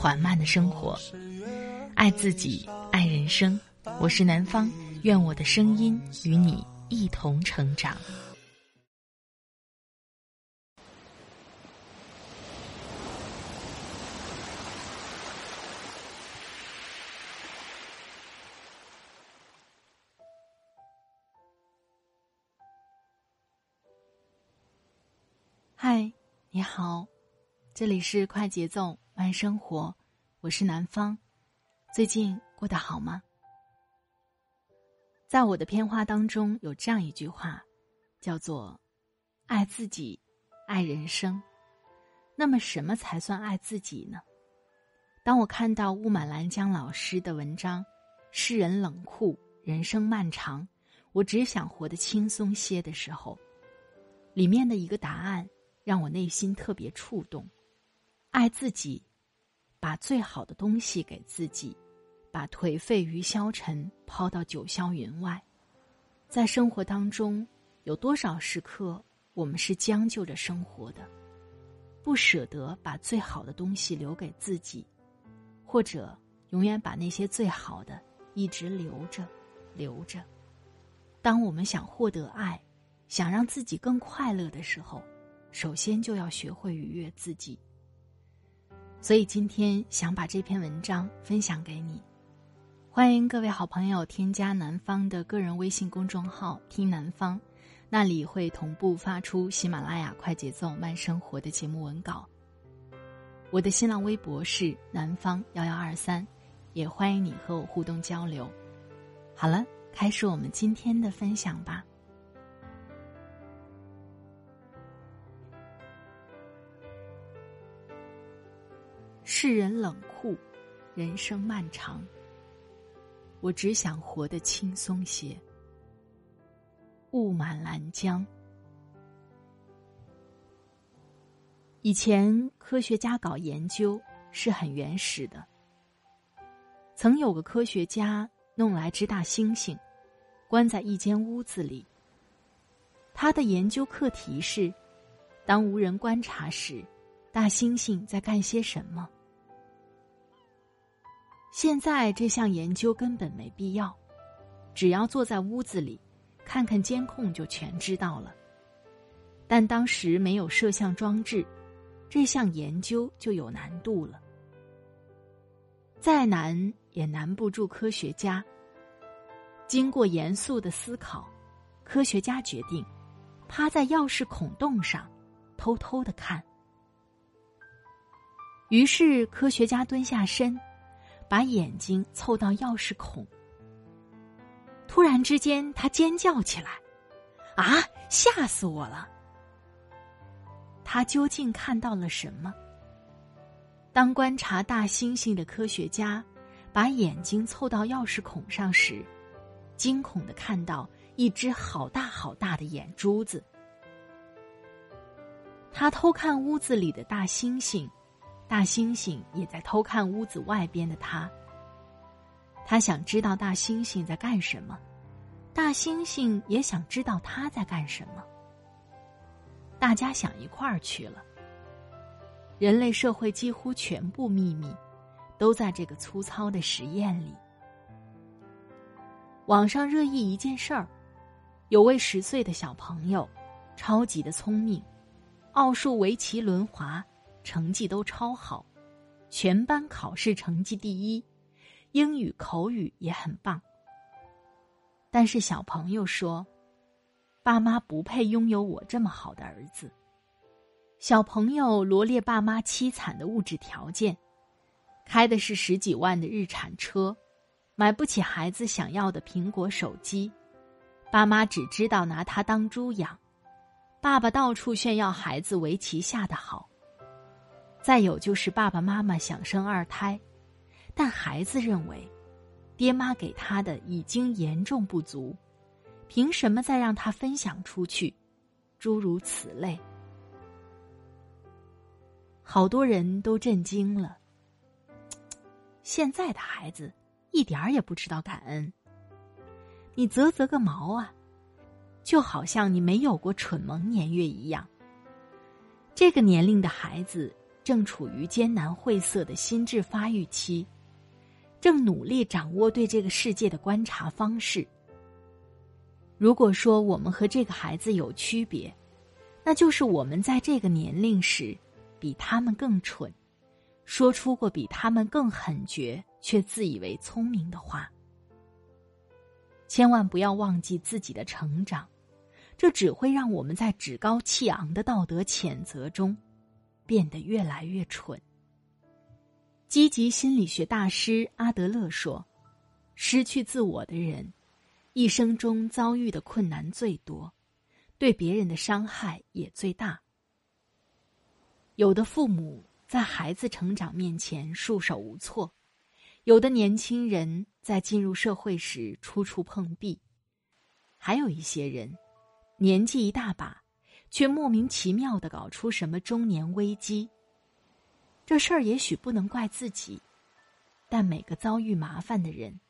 缓慢的生活，爱自己，爱人生。我是南方，愿我的声音与你一同成长。嗨，你好，这里是快节奏。慢生活，我是南方，最近过得好吗？在我的片花当中有这样一句话，叫做“爱自己，爱人生”。那么，什么才算爱自己呢？当我看到雾满兰江老师的文章《世人冷酷，人生漫长，我只想活得轻松些》的时候，里面的一个答案让我内心特别触动：爱自己。把最好的东西给自己，把颓废与消沉抛到九霄云外。在生活当中，有多少时刻我们是将就着生活的，不舍得把最好的东西留给自己，或者永远把那些最好的一直留着，留着。当我们想获得爱，想让自己更快乐的时候，首先就要学会愉悦自己。所以今天想把这篇文章分享给你，欢迎各位好朋友添加南方的个人微信公众号“听南方”，那里会同步发出喜马拉雅快节奏慢生活的节目文稿。我的新浪微博是南方幺幺二三，也欢迎你和我互动交流。好了，开始我们今天的分享吧。世人冷酷，人生漫长。我只想活得轻松些。雾满兰江。以前科学家搞研究是很原始的。曾有个科学家弄来只大猩猩，关在一间屋子里。他的研究课题是：当无人观察时，大猩猩在干些什么？现在这项研究根本没必要，只要坐在屋子里，看看监控就全知道了。但当时没有摄像装置，这项研究就有难度了。再难也难不住科学家。经过严肃的思考，科学家决定趴在钥匙孔洞上，偷偷的看。于是科学家蹲下身。把眼睛凑到钥匙孔，突然之间，他尖叫起来：“啊！吓死我了！”他究竟看到了什么？当观察大猩猩的科学家把眼睛凑到钥匙孔上时，惊恐的看到一只好大好大的眼珠子。他偷看屋子里的大猩猩。大猩猩也在偷看屋子外边的他。他想知道大猩猩在干什么，大猩猩也想知道他在干什么。大家想一块儿去了。人类社会几乎全部秘密，都在这个粗糙的实验里。网上热议一件事儿：有位十岁的小朋友，超级的聪明，奥数、围棋、轮滑。成绩都超好，全班考试成绩第一，英语口语也很棒。但是小朋友说：“爸妈不配拥有我这么好的儿子。”小朋友罗列爸妈凄惨的物质条件：开的是十几万的日产车，买不起孩子想要的苹果手机，爸妈只知道拿他当猪养，爸爸到处炫耀孩子围棋下的好。再有就是爸爸妈妈想生二胎，但孩子认为，爹妈给他的已经严重不足，凭什么再让他分享出去？诸如此类，好多人都震惊了。现在的孩子一点儿也不知道感恩，你啧啧个毛啊！就好像你没有过蠢萌年月一样。这个年龄的孩子正处于艰难晦涩的心智发育期，正努力掌握对这个世界的观察方式。如果说我们和这个孩子有区别，那就是我们在这个年龄时比他们更蠢，说出过比他们更狠绝却自以为聪明的话。千万不要忘记自己的成长，这只会让我们在趾高气昂的道德谴责中变得越来越蠢。积极心理学大师阿德勒说：“失去自我的人，一生中遭遇的困难最多，对别人的伤害也最大。有的父母在孩子成长面前束手无措。”有的年轻人在进入社会时处处碰壁，还有一些人年纪一大把，却莫名其妙的搞出什么中年危机。这事儿也许不能怪自己，但每个遭遇麻烦的人，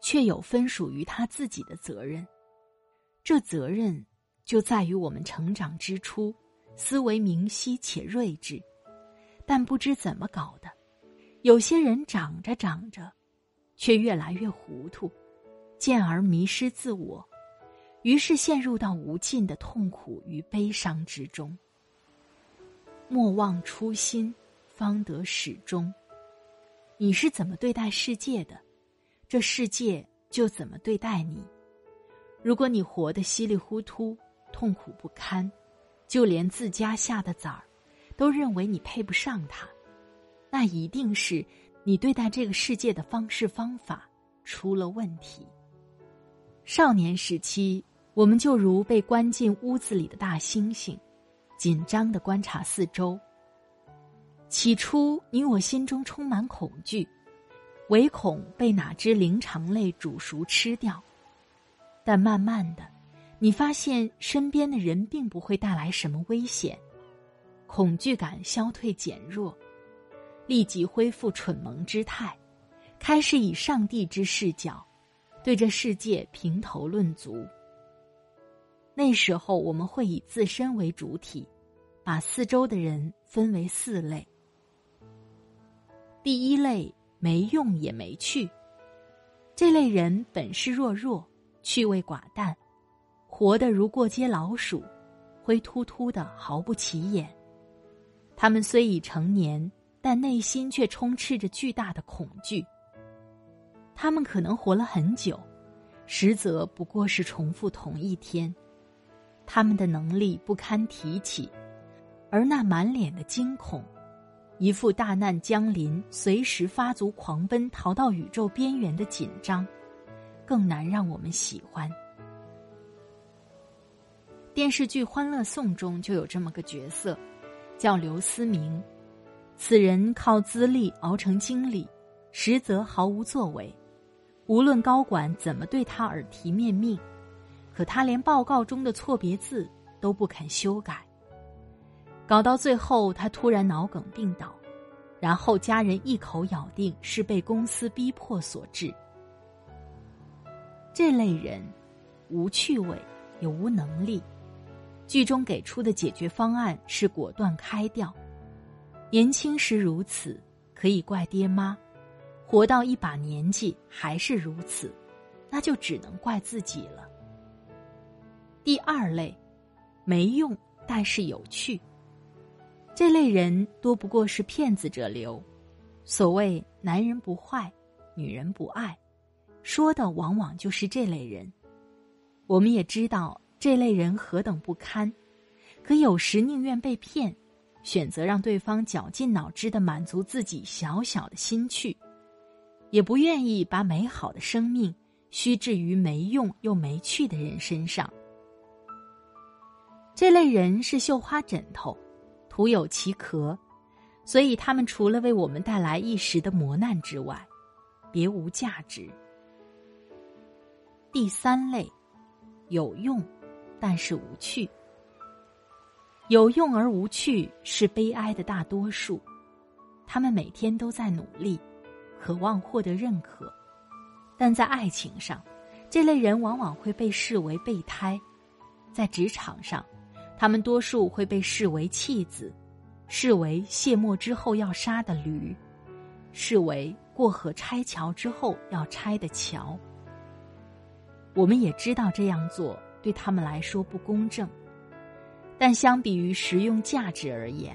却有分属于他自己的责任。这责任就在于我们成长之初，思维明晰且睿智，但不知怎么搞的。有些人长着长着，却越来越糊涂，渐而迷失自我，于是陷入到无尽的痛苦与悲伤之中。莫忘初心，方得始终。你是怎么对待世界的，这世界就怎么对待你。如果你活得稀里糊涂、痛苦不堪，就连自家下的崽儿，都认为你配不上他。那一定是你对待这个世界的方式方法出了问题。少年时期，我们就如被关进屋子里的大猩猩，紧张的观察四周。起初，你我心中充满恐惧，唯恐被哪只灵长类煮熟吃掉。但慢慢的，你发现身边的人并不会带来什么危险，恐惧感消退减弱。立即恢复蠢萌之态，开始以上帝之视角，对这世界评头论足。那时候，我们会以自身为主体，把四周的人分为四类。第一类没用也没趣，这类人本事弱弱，趣味寡淡，活得如过街老鼠，灰秃秃的，毫不起眼。他们虽已成年。但内心却充斥着巨大的恐惧。他们可能活了很久，实则不过是重复同一天。他们的能力不堪提起，而那满脸的惊恐，一副大难将临、随时发足狂奔逃到宇宙边缘的紧张，更难让我们喜欢。电视剧《欢乐颂》中就有这么个角色，叫刘思明。此人靠资历熬成经理，实则毫无作为。无论高管怎么对他耳提面命，可他连报告中的错别字都不肯修改。搞到最后，他突然脑梗病倒，然后家人一口咬定是被公司逼迫所致。这类人，无趣味，也无能力。剧中给出的解决方案是果断开掉。年轻时如此，可以怪爹妈；活到一把年纪还是如此，那就只能怪自己了。第二类，没用但是有趣。这类人多不过是骗子者流。所谓“男人不坏，女人不爱”，说的往往就是这类人。我们也知道这类人何等不堪，可有时宁愿被骗。选择让对方绞尽脑汁的满足自己小小的心趣，也不愿意把美好的生命虚置于没用又没趣的人身上。这类人是绣花枕头，徒有其壳，所以他们除了为我们带来一时的磨难之外，别无价值。第三类，有用，但是无趣。有用而无趣是悲哀的大多数，他们每天都在努力，渴望获得认可，但在爱情上，这类人往往会被视为备胎；在职场上，他们多数会被视为弃子，视为卸磨之后要杀的驴，视为过河拆桥之后要拆的桥。我们也知道这样做对他们来说不公正。但相比于实用价值而言，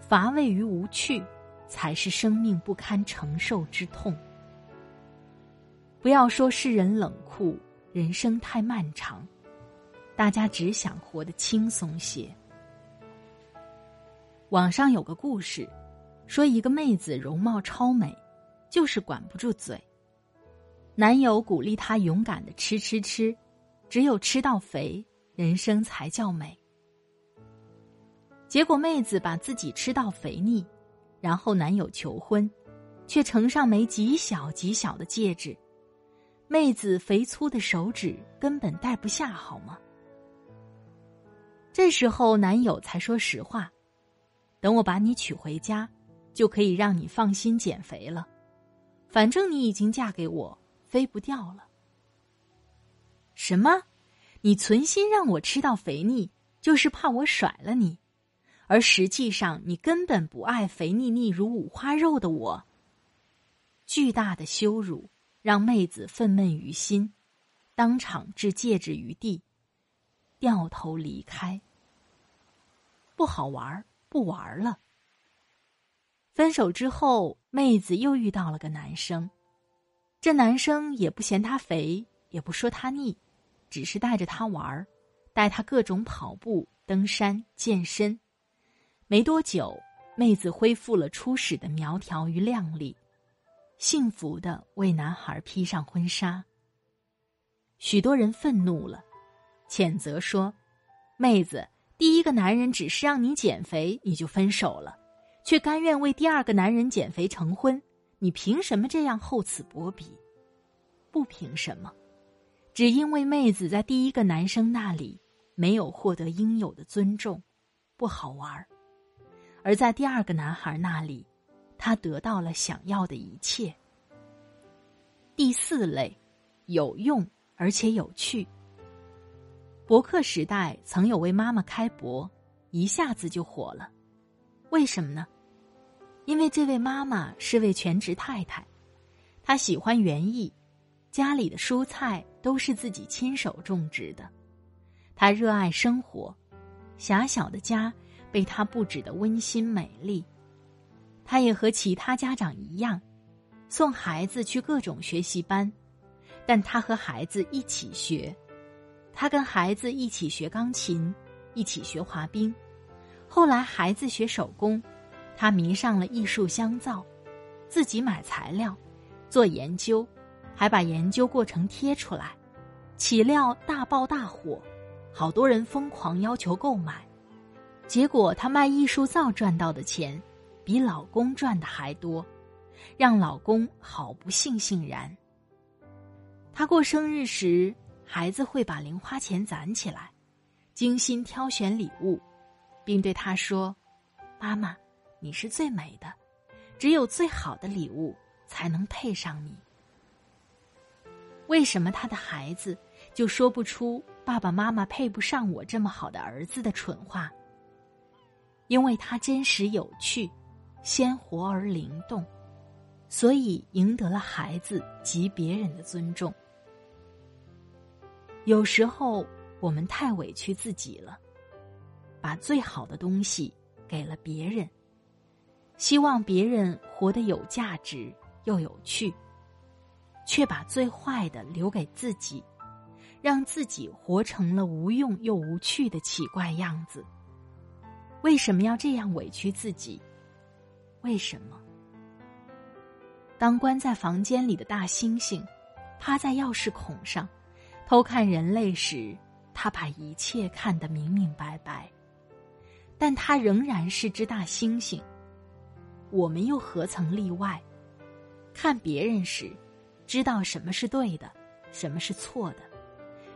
乏味与无趣，才是生命不堪承受之痛。不要说世人冷酷，人生太漫长，大家只想活得轻松些。网上有个故事，说一个妹子容貌超美，就是管不住嘴。男友鼓励她勇敢的吃吃吃，只有吃到肥，人生才叫美。结果妹子把自己吃到肥腻，然后男友求婚，却呈上枚极小极小的戒指，妹子肥粗的手指根本戴不下，好吗？这时候男友才说实话：“等我把你娶回家，就可以让你放心减肥了，反正你已经嫁给我，飞不掉了。”什么？你存心让我吃到肥腻，就是怕我甩了你？而实际上，你根本不爱肥腻腻如五花肉的我。巨大的羞辱让妹子愤懑于心，当场置戒指于地，掉头离开。不好玩，不玩了。分手之后，妹子又遇到了个男生，这男生也不嫌她肥，也不说她腻，只是带着她玩儿，带她各种跑步、登山、健身。没多久，妹子恢复了初始的苗条与靓丽，幸福的为男孩披上婚纱。许多人愤怒了，谴责说：“妹子，第一个男人只是让你减肥，你就分手了，却甘愿为第二个男人减肥成婚，你凭什么这样厚此薄彼？不凭什么，只因为妹子在第一个男生那里没有获得应有的尊重，不好玩。”而在第二个男孩那里，他得到了想要的一切。第四类，有用而且有趣。博客时代曾有位妈妈开博，一下子就火了。为什么呢？因为这位妈妈是位全职太太，她喜欢园艺，家里的蔬菜都是自己亲手种植的。她热爱生活，狭小的家。被他布置的温馨美丽，他也和其他家长一样，送孩子去各种学习班，但他和孩子一起学，他跟孩子一起学钢琴，一起学滑冰，后来孩子学手工，他迷上了艺术香皂，自己买材料，做研究，还把研究过程贴出来，岂料大爆大火，好多人疯狂要求购买。结果，她卖艺术皂赚到的钱，比老公赚的还多，让老公好不悻悻然。她过生日时，孩子会把零花钱攒起来，精心挑选礼物，并对他说：“妈妈，你是最美的，只有最好的礼物才能配上你。”为什么他的孩子就说不出“爸爸妈妈配不上我这么好的儿子”的蠢话？因为他真实有趣、鲜活而灵动，所以赢得了孩子及别人的尊重。有时候我们太委屈自己了，把最好的东西给了别人，希望别人活得有价值又有趣，却把最坏的留给自己，让自己活成了无用又无趣的奇怪样子。为什么要这样委屈自己？为什么？当关在房间里的大猩猩趴在钥匙孔上偷看人类时，他把一切看得明明白白，但他仍然是只大猩猩，我们又何曾例外？看别人时，知道什么是对的，什么是错的，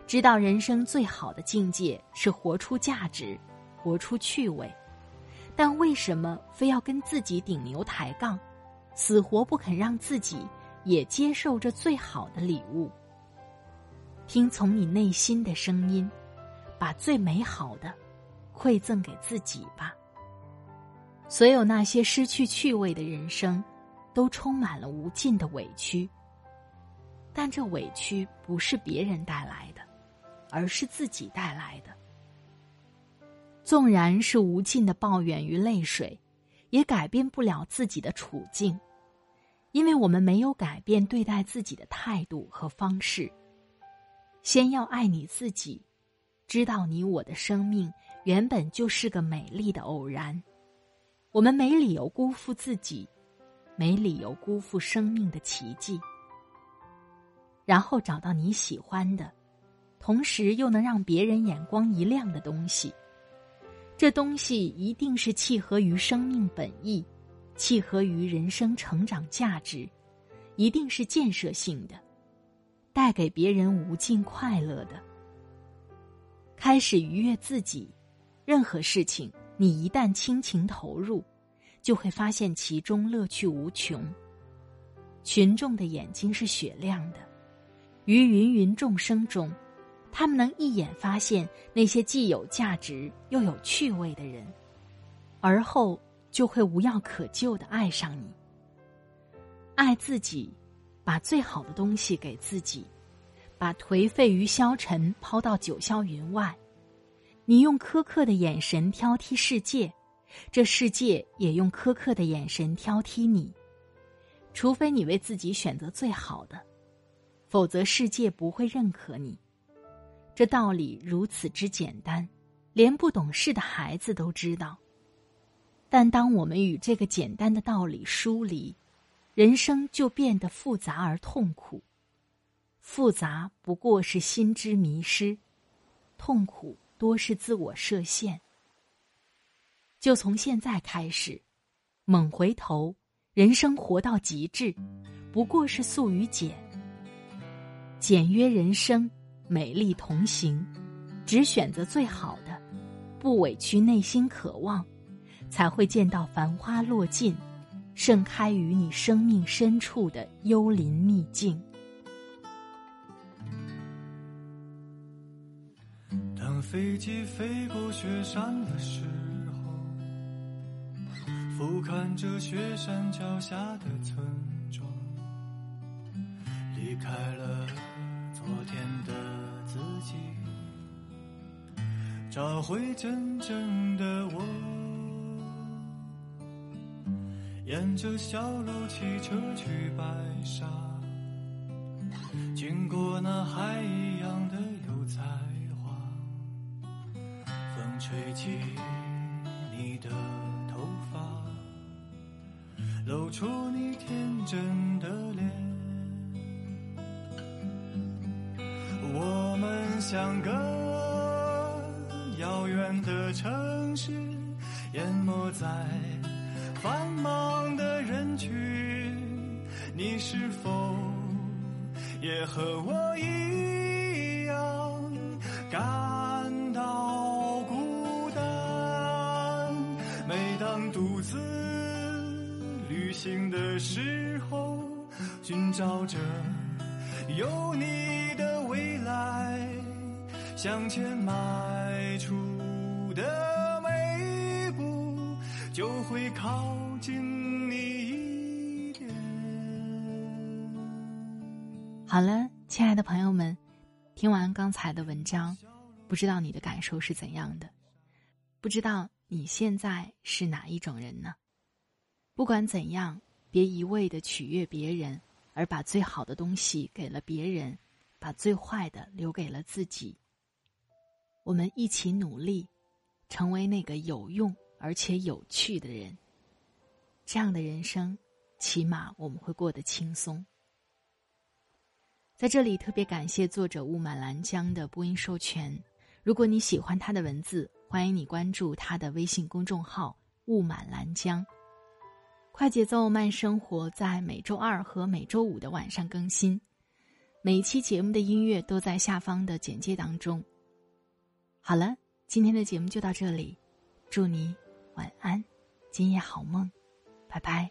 知道人生最好的境界是活出价值，活出趣味。但为什么非要跟自己顶牛抬杠，死活不肯让自己也接受这最好的礼物？听从你内心的声音，把最美好的馈赠给自己吧。所有那些失去趣味的人生，都充满了无尽的委屈。但这委屈不是别人带来的，而是自己带来的。纵然是无尽的抱怨与泪水，也改变不了自己的处境，因为我们没有改变对待自己的态度和方式。先要爱你自己，知道你我的生命原本就是个美丽的偶然。我们没理由辜负自己，没理由辜负生命的奇迹。然后找到你喜欢的，同时又能让别人眼光一亮的东西。这东西一定是契合于生命本意，契合于人生成长价值，一定是建设性的，带给别人无尽快乐的。开始愉悦自己，任何事情。你一旦倾情投入，就会发现其中乐趣无穷。群众的眼睛是雪亮的，于芸芸众生中，他们能一眼发现那些既有价值又有趣味的人，而后就会无药可救的爱上你。爱自己，把最好的东西给自己，把颓废与消沉抛到九霄云外。你用苛刻的眼神挑剔世界，这世界也用苛刻的眼神挑剔你。除非你为自己选择最好的，否则世界不会认可你。这道理如此之简单，连不懂事的孩子都知道。但当我们与这个简单的道理疏离，人生就变得复杂而痛苦。复杂不过是心之迷失，痛苦。多是自我设限。就从现在开始，猛回头，人生活到极致，不过是素与简。简约人生，美丽同行，只选择最好的，不委屈内心渴望，才会见到繁花落尽，盛开于你生命深处的幽林秘境。当飞机飞过雪山的时候，俯瞰着雪山脚下的村庄，离开了昨天的自己，找回真正的我。沿着小路骑车去白沙，经过那海一样的油菜花，风。吹起你的头发，露出你天真的脸。我们像个遥远的城市，淹没在繁忙的人群。你是否也和我一样感到孤单？每当？独自旅行的时候，寻找着有你的未来，向前迈出的，就会靠近你一点。好了，亲爱的朋友们，听完刚才的文章，不知道你的感受是怎样的？不知道。你现在是哪一种人呢？不管怎样，别一味的取悦别人，而把最好的东西给了别人，把最坏的留给了自己。我们一起努力，成为那个有用而且有趣的人。这样的人生，起码我们会过得轻松。在这里特别感谢作者雾满兰江的播音授权。如果你喜欢他的文字。欢迎你关注他的微信公众号“雾满兰江”。快节奏慢生活在每周二和每周五的晚上更新，每一期节目的音乐都在下方的简介当中。好了，今天的节目就到这里，祝你晚安，今夜好梦，拜拜。